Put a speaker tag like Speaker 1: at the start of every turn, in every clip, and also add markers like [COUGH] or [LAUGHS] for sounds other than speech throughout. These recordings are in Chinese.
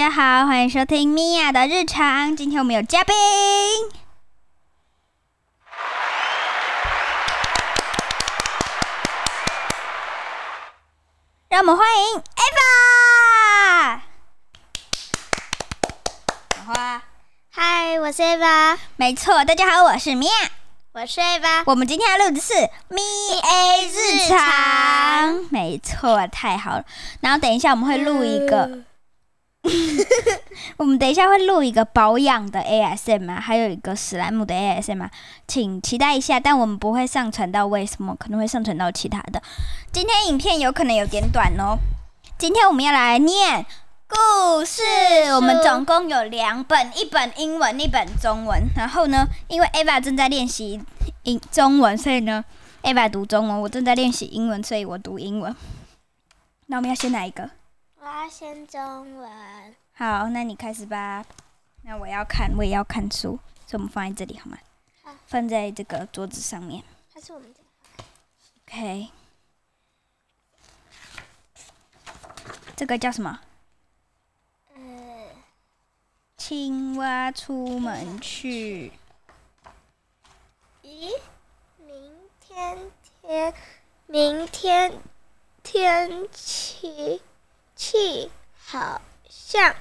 Speaker 1: 大家好，欢迎收听米娅的日常。今天我们有嘉宾，让我们欢迎 Eva。讲话。
Speaker 2: 嗨，我是 Eva，
Speaker 1: 没错，大家好，我是米娅。
Speaker 2: 我是 Eva。
Speaker 1: 我们今天要录的是咪 A 日常，没错，太好了。然后等一下我们会录一个，[LAUGHS] 我们等一下会录一个保养的 ASM 啊，还有一个史莱姆的 ASM 啊，请期待一下。但我们不会上传到为什么，可能会上传到其他的。今天影片有可能有点短哦。今天我们要来念故事，我们总共有两本，一本英文，一本中文。然后呢，因为 Ava 正在练习英中文，所以呢，Ava 读中文，我正在练习英文，所以我读英文。那我们要先哪一个？
Speaker 2: 我要先中文。
Speaker 1: 好，那你开始吧。那我要看，我也要看书，所以我们放在这里好吗？
Speaker 2: 好
Speaker 1: 放在这个桌子上面。
Speaker 2: 它是我们家。
Speaker 1: OK。这个叫什么？
Speaker 2: 呃，
Speaker 1: 青蛙出门去。
Speaker 2: 咦，明天天，明天天气气好像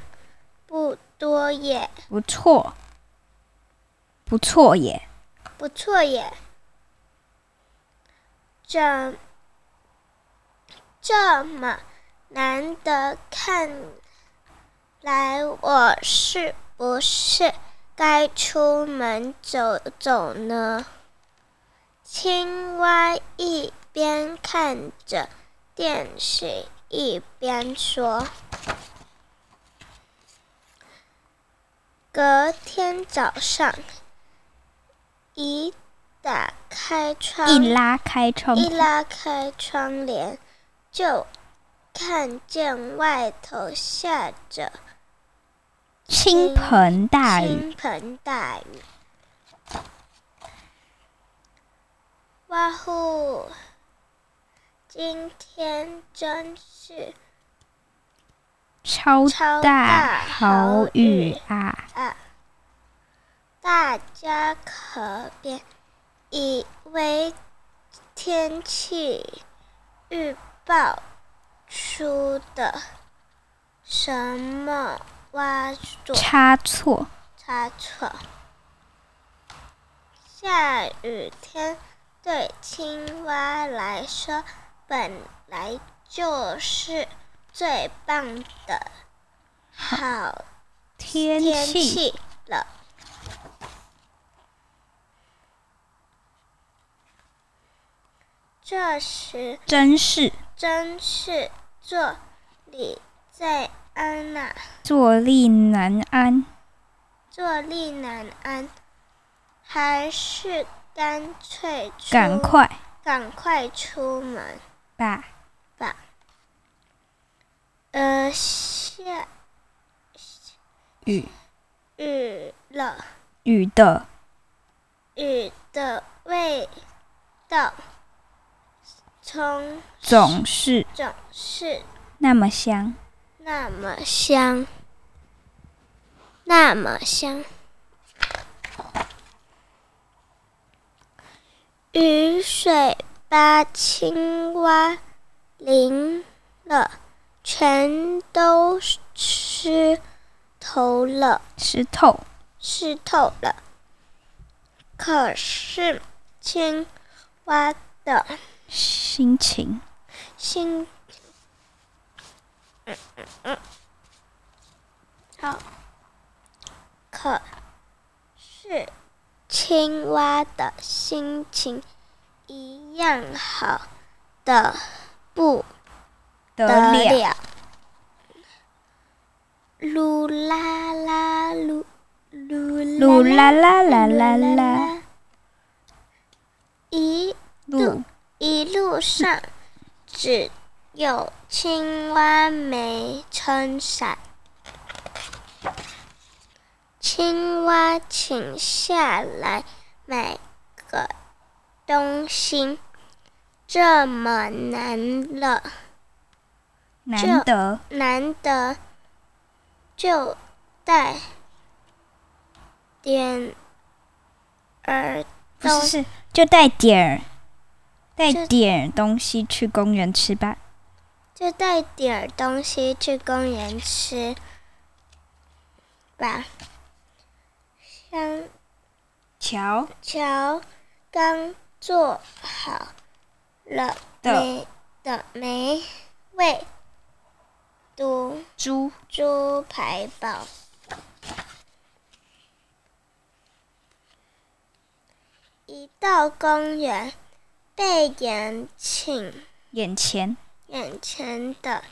Speaker 2: 不多耶，
Speaker 1: 不错，不错耶。
Speaker 2: 不错耶。这这么难得看来，我是不是该出门走走呢？青蛙一边看着电视，一边说。隔天早上，一打开窗，
Speaker 1: 一拉开窗
Speaker 2: 一拉开窗帘，就看见外头下着
Speaker 1: 倾盆大雨，
Speaker 2: 倾盆大雨。哇呼！今天真是
Speaker 1: 超
Speaker 2: 超
Speaker 1: 大
Speaker 2: 大
Speaker 1: 好
Speaker 2: 好
Speaker 1: 雨
Speaker 2: 雨
Speaker 1: 啊！
Speaker 2: 啊！大家可别以为天气预报出的什么挖错
Speaker 1: 差错，
Speaker 2: 差错。下雨天对青蛙来说本来就是最棒的好
Speaker 1: 天
Speaker 2: 天
Speaker 1: 气
Speaker 2: 气了。这时
Speaker 1: 真是。
Speaker 2: 真是坐立在安呐、
Speaker 1: 坐立难安。
Speaker 2: 坐立难安，还是干脆
Speaker 1: 赶快。
Speaker 2: 赶快出门
Speaker 1: 吧，
Speaker 2: 吧。呃，下
Speaker 1: 雨
Speaker 2: 雨了，
Speaker 1: 雨的
Speaker 2: 雨的味道从
Speaker 1: 总是
Speaker 2: 总是
Speaker 1: 那么香。
Speaker 2: 那么香，那么香。雨水把青蛙淋了，全都湿透了，
Speaker 1: 湿透，
Speaker 2: 湿透了。可是青蛙的
Speaker 1: 心情
Speaker 2: 心，嗯嗯嗯，好。可是青蛙的心情一样好的不
Speaker 1: 得
Speaker 2: 得
Speaker 1: 了，
Speaker 2: 了。噜啦啦噜噜
Speaker 1: 噜啦啦啦啦啦，
Speaker 2: 一
Speaker 1: 路
Speaker 2: 一路上只有青蛙没撑伞。青蛙，请下来买个东西，这么难了，
Speaker 1: 难得
Speaker 2: 难得就带点儿东
Speaker 1: 不是是就带点儿带点儿东西去公园吃吧。
Speaker 2: 就带点儿东西去公园吃吧。香
Speaker 1: 桥
Speaker 2: 桥刚做好了
Speaker 1: 的
Speaker 2: 的美味毒
Speaker 1: 猪
Speaker 2: 猪排堡。一到公园，被眼请
Speaker 1: 眼前
Speaker 2: 眼前的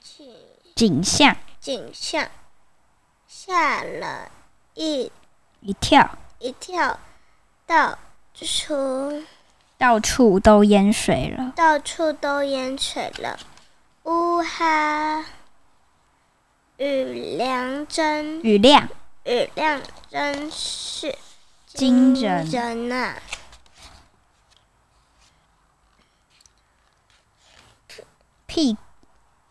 Speaker 2: 景
Speaker 1: 景象
Speaker 2: 景象吓了一
Speaker 1: 一跳，
Speaker 2: 一跳，到处
Speaker 1: 到处都淹水了。
Speaker 2: 到处都淹水了，呜哈！雨量真
Speaker 1: 雨量
Speaker 2: 雨量真是
Speaker 1: 惊人
Speaker 2: 人呐、
Speaker 1: 屁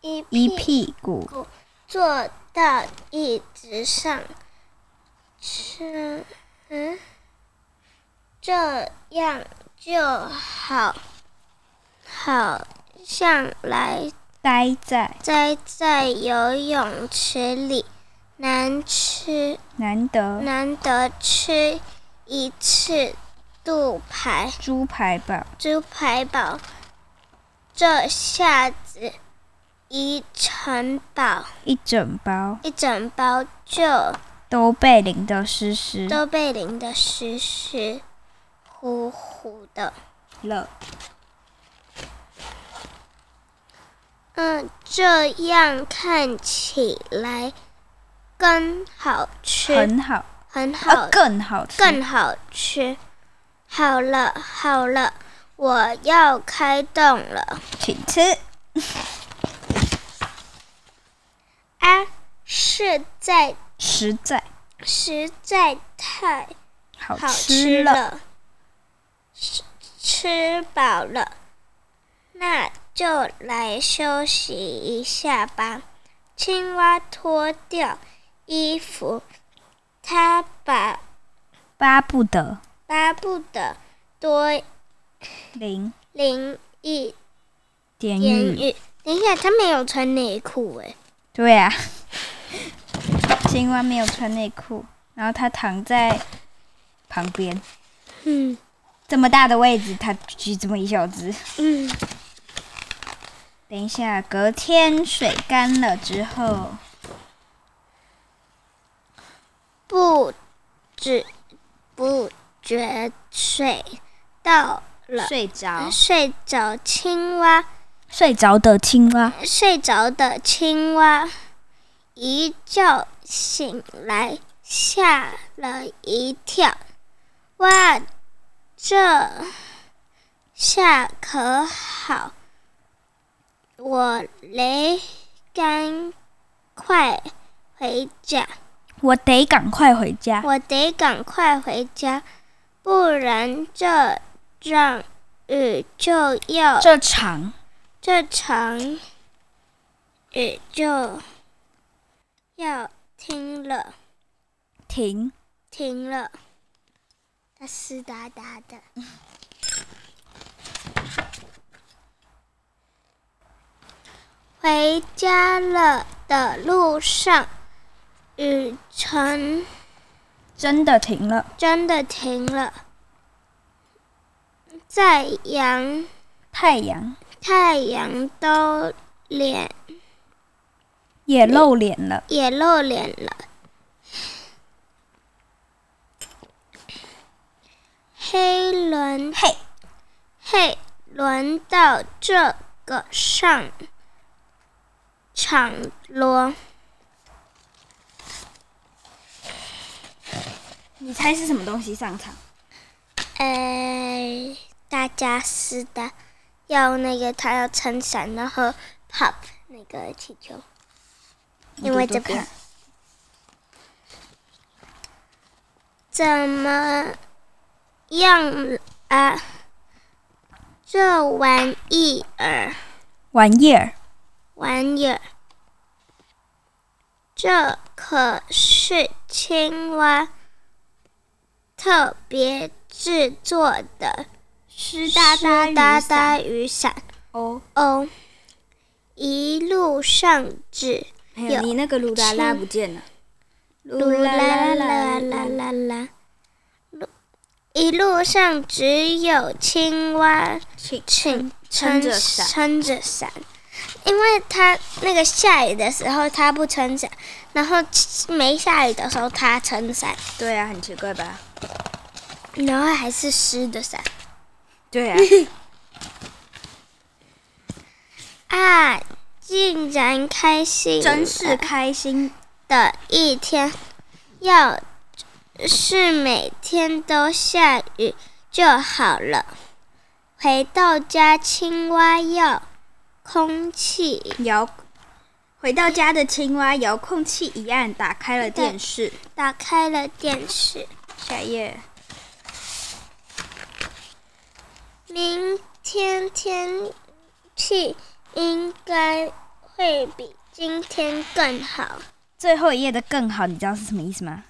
Speaker 2: 一
Speaker 1: 一
Speaker 2: 屁
Speaker 1: 屁股
Speaker 2: 坐到椅子上，这嗯，这样就好，好像来
Speaker 1: 待在。
Speaker 2: 待在游泳池里，难吃
Speaker 1: 难得。
Speaker 2: 难得吃一次肚排。
Speaker 1: 猪排堡，
Speaker 2: 猪排堡，这下子一城堡
Speaker 1: 一整包。
Speaker 2: 一整包就
Speaker 1: 都被淋得湿湿。
Speaker 2: 都被淋得湿湿乎乎的。
Speaker 1: 了。
Speaker 2: 嗯，这样看起来更好吃，
Speaker 1: 很好，
Speaker 2: 很好
Speaker 1: 呃，更好吃，
Speaker 2: 更好吃。好了好了，我要开动了
Speaker 1: 请吃。[LAUGHS]
Speaker 2: 啊！实在
Speaker 1: 实在
Speaker 2: 实在太
Speaker 1: 好
Speaker 2: 好
Speaker 1: 吃
Speaker 2: 吃
Speaker 1: 了，
Speaker 2: 吃饱了，那就来休息一下吧。青蛙脱掉衣服，它把
Speaker 1: 巴不得
Speaker 2: 巴不得多
Speaker 1: 淋
Speaker 2: 淋一
Speaker 1: 点。雨。
Speaker 2: 等一下，它没有穿内裤哎。
Speaker 1: 对啊，青蛙没有穿内裤，然后它躺在旁边，
Speaker 2: 嗯
Speaker 1: 这么大的位置，它举这么一小只。
Speaker 2: 嗯，
Speaker 1: 等一下，隔天水干了之后，
Speaker 2: 不知不觉睡到了。
Speaker 1: 睡着，
Speaker 2: 睡着青蛙，
Speaker 1: 睡着的青蛙
Speaker 2: 睡着的青蛙，一觉醒来，吓了一跳。哇，这下可好，我得赶快回家，
Speaker 1: 我得赶快回家。
Speaker 2: 我得赶快回家，不然这场雨就要
Speaker 1: 这场
Speaker 2: 这场雨就要停了，
Speaker 1: 停，
Speaker 2: 停了。它湿哒哒的。回家了的路上，雨晨
Speaker 1: 真的停了。
Speaker 2: 真的停了。在阳
Speaker 1: 太阳
Speaker 2: 太阳都脸
Speaker 1: 也露脸了，
Speaker 2: 也露脸了。黑轮
Speaker 1: 嘿，
Speaker 2: 嘿，轮到这个上场咯。
Speaker 1: 你猜是什么东西上场？
Speaker 2: 哎，大家是的，要那个他要撑伞，然后 pop 那个气球，因为这边怎么样啊？这玩意儿，
Speaker 1: 玩意儿，
Speaker 2: 玩意儿，这可是青蛙特别制作的
Speaker 1: 哒哒雨
Speaker 2: 哒
Speaker 1: 伞
Speaker 2: 哒雨伞
Speaker 1: 哦。
Speaker 2: 哦。一路上只
Speaker 1: 还有你那个鲁拉拉不见了，
Speaker 2: 噜啦啦啦啦啦啦，路一路上只有青蛙
Speaker 1: 请
Speaker 2: 撑
Speaker 1: 撑着伞
Speaker 2: 撑着伞，因为它那个下雨的时候它不撑伞，然后没下雨的时候它撑伞，
Speaker 1: 对啊，很奇怪吧？
Speaker 2: 然后还是湿的伞
Speaker 1: 对啊，[LAUGHS]
Speaker 2: 啊！竟然开心
Speaker 1: 真是开心。
Speaker 2: 的一天，要是每天都下雨就好了。回到家，青蛙要空气
Speaker 1: 遥回到家的青蛙遥控器一按，打开了电视。
Speaker 2: 打开了电视。
Speaker 1: 下一页，
Speaker 2: 明天天气应该会比今天更好。
Speaker 1: 最后一页的更好，你知道是什么意思吗？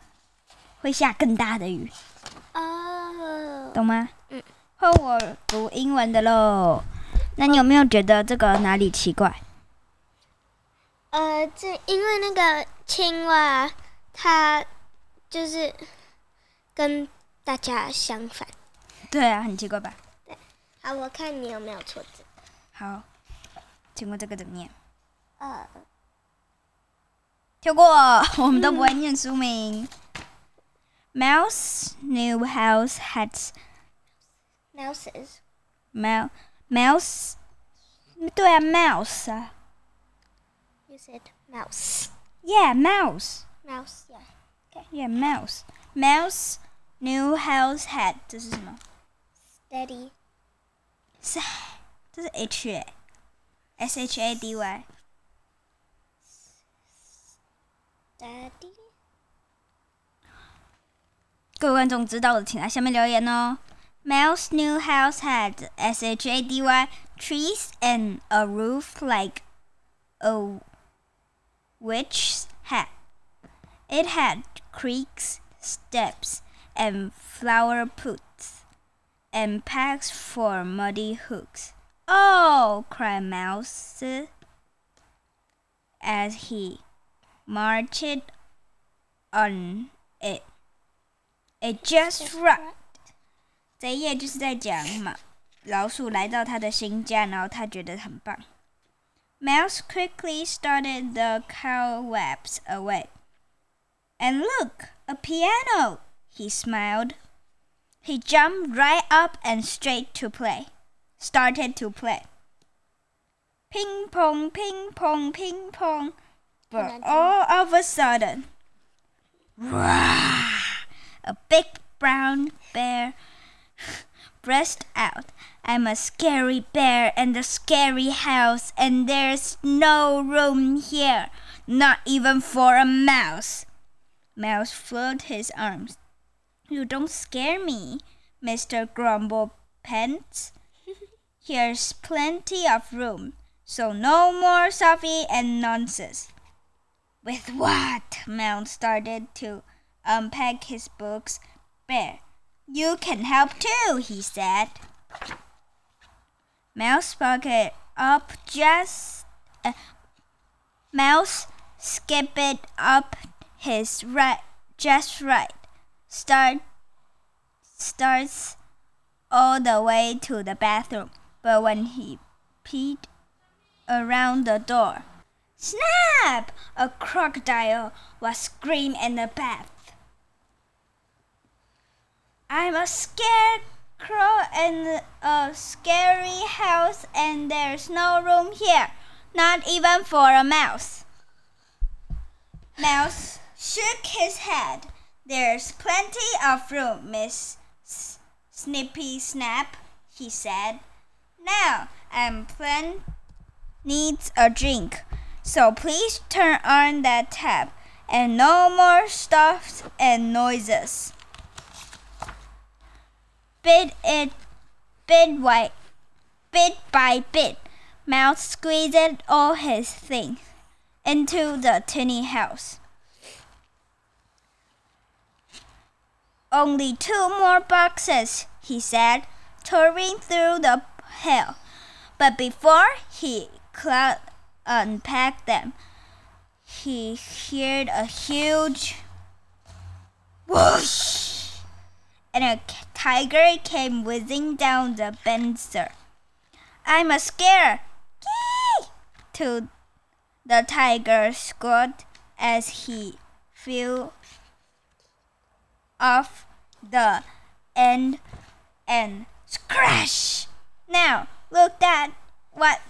Speaker 1: 会下更大的雨，
Speaker 2: 哦，
Speaker 1: 懂吗？
Speaker 2: 嗯。
Speaker 1: 换我读英文的喽。那你有没有觉得这个哪里奇怪？
Speaker 2: 呃，这因为那个青蛙，它就是跟大家相反。
Speaker 1: 对啊，很奇怪吧？
Speaker 2: 对好，我看你有没有错字。
Speaker 1: 好，请问这个怎么念？
Speaker 2: 呃，
Speaker 1: 跳过，[LAUGHS] 我们都不会念书名。Mouse new house had
Speaker 2: mouses
Speaker 1: mouse mouse，对啊，mouse 啊
Speaker 2: you said mouse
Speaker 1: ，yeah mouse
Speaker 2: mouse yeah
Speaker 1: yeah mouse mouse new house had 这是什么？
Speaker 2: steady
Speaker 1: 是这是 H 欸 S H A D Y。
Speaker 2: daddy
Speaker 1: 各位观众知道的，请在下面留言哦。Mel's new house had S H A D Y trees and a roof like a witch's hat. It had creaks, steps, and flower pots, and pegs for muddy hooks. Oh! cried Mouse as he marched on it. It just right. 这一页就是在讲嘛，老鼠来到他的新家，然后他觉得很棒。Mouse quickly started the cobwebs away. And look, a piano! He smiled. He jumped right up and straight to play. Started to play. Ping pong, ping pong, ping pong. But all of a sudden, rah, A big brown bear burst out. I'm a scary bear in the scary house, and there's no room here, not even for a mouse. Mouse flapped his arms. You don't scare me, Mr. Grumble Pants. [LAUGHS] Here's plenty of room, so no more Sophie and nonsense. With what? Mouse started to unpack his books. Bear, you can help too, he said. Mouse pocket up just. Uh, Mouse skipped up his right, just right. Start starts all the way to the bathroom, but when he peeked around the door, snap! A crocodile was screaming in the bath. I'm a scarecrow in a scary house, and there's no room here, not even for a mouse. Mouse shook his head. There's plenty of room, Miss Snippy Snap, he said. Now, um, I'm plan needs a drink, so please turn on that tap, and no more stuffs and noises bit it bit by bit by bit. Mouse squeezed all his things into the tiny house. Only two more boxes, he said, tearing through the pile. But before he could unpack them, he heard a huge whoosh and a tiger came whizzing down the fencer. I'm a scare, Gee! to the tiger squawked as he flew off the end and scratch. Now look that what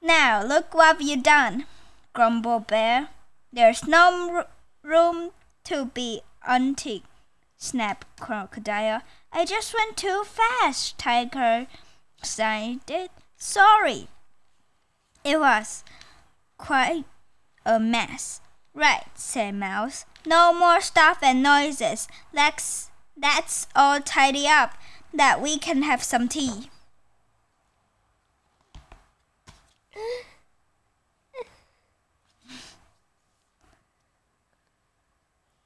Speaker 1: now look what you done, grumbled Bear. There's no room to be antique, snapped Crocodile. I just went too fast, Tiger sighed. Sorry. It was quite a mess. Right, said Mouse. No more stuff and noises. Let's that's all tidy up that we can have some tea.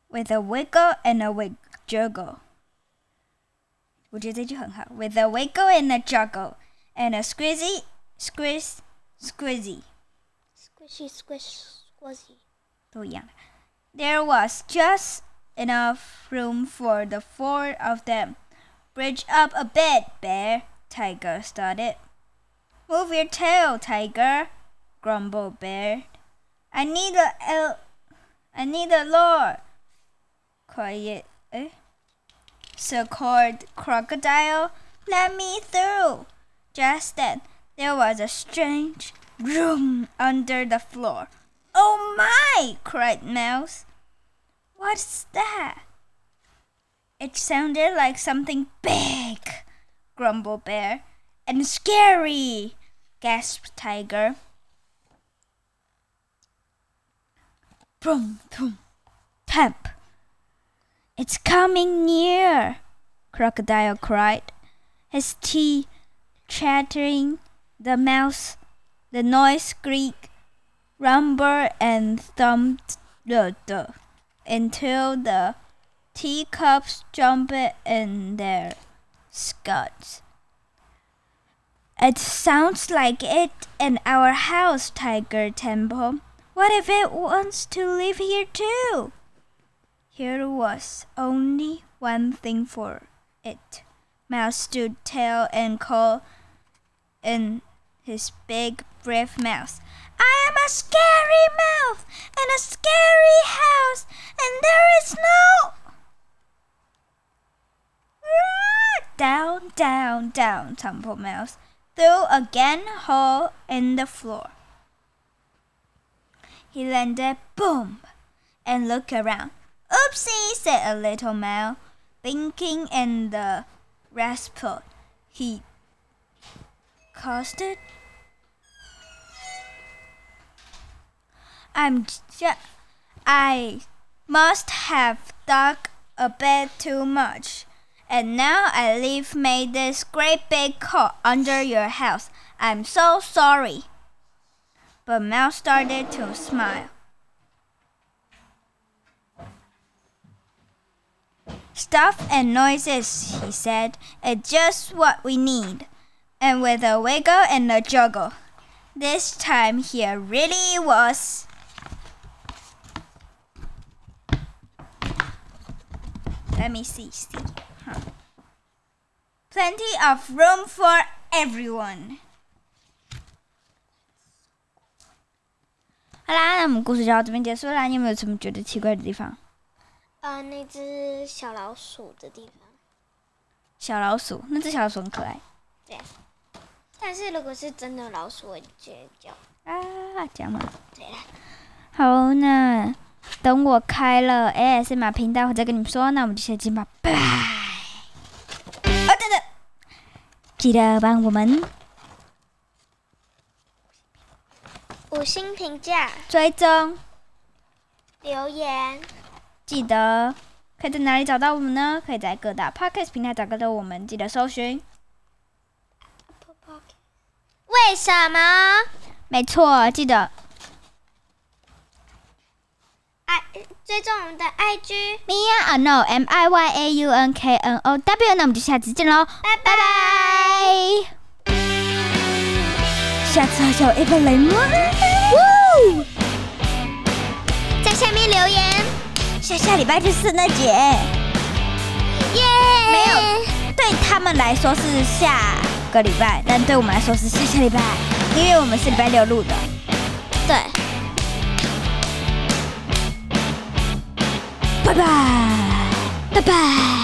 Speaker 1: With a wiggle and a wig juggle. 我觉得这句很好。With a wiggle and a juggle and a squeezy, squeeze, squeezy.
Speaker 2: Squishy, squish, squizzy.
Speaker 1: 都一样的。There was just enough room for the four of them. Bridge up a bit, Bear, Tiger started. Move your tail, Tiger, grumbled Bear. I need a L. I need a lure. Quiet, eh? So called Crocodile. Let me through. Just then, there was a strange room under the floor. Oh my! cried Mouse. What's that? It sounded like something big, grumbled Bear. And scary, gasped Tiger. Boom, boom, tap. It's coming near, Crocodile cried, his teeth chattering. The mouse, the noise squeaked, rumbled, and thumped the, the until the teacups jumped in their scuds. It sounds like it in our house, Tiger Temple. What if it wants to live here too? Here was only one thing for it. Mouse stood tail and called in his big, brave mouth. I am a scary mouth and a scary house, and there is no. [LAUGHS] Down, down, down, tumbled Mouse, through a gaping hole in the floor. He landed, boom, and looked around. Oopsie, said a little mouse, blinking in the rascal. He it. I'm just. I must have dug a bit too much. And now I leave made this great big hole under your house. I'm so sorry. But Mouse started to smile. Stuff and noises, he said, it's just what we need. And with a wiggle and a juggle, this time here really was. Let me see, see. Huh. Plenty of room for everyone. 好啦，那我们故事就到这边结束啦。你有没有什么觉得奇怪的地方？
Speaker 2: 呃，那只小老鼠的地方。
Speaker 1: 小老鼠，那只小老鼠很可爱对
Speaker 2: 但是如果是真的老鼠，我就觉得叫
Speaker 1: 啊，这样吗？
Speaker 2: 对了。
Speaker 1: 好，那等我开了 ASMR 频道，我再跟你们说。那我们就下期见吧，拜拜。啊，等等，记得帮我们
Speaker 2: 五星评价、
Speaker 1: 追踪，
Speaker 2: 留言，
Speaker 1: 记得可以在哪里找到我们呢？可以在各大 Podcast 平台找到我们，记得搜寻。
Speaker 2: 为什么？
Speaker 1: 没错，记得
Speaker 2: 追踪我们的 IG。
Speaker 1: Mia a no M I Y A U N K N O W，那我们就下次见喽，
Speaker 2: 拜
Speaker 1: 拜拜。下次还有雷吗？
Speaker 2: 在下面留言，
Speaker 1: 下下礼拜就是圣诞节，
Speaker 2: 耶！
Speaker 1: 没有对他们来说是下个礼拜，但对我们来说是下下礼拜，因为我们是礼拜六录的。
Speaker 2: 对，
Speaker 1: 拜拜，拜拜。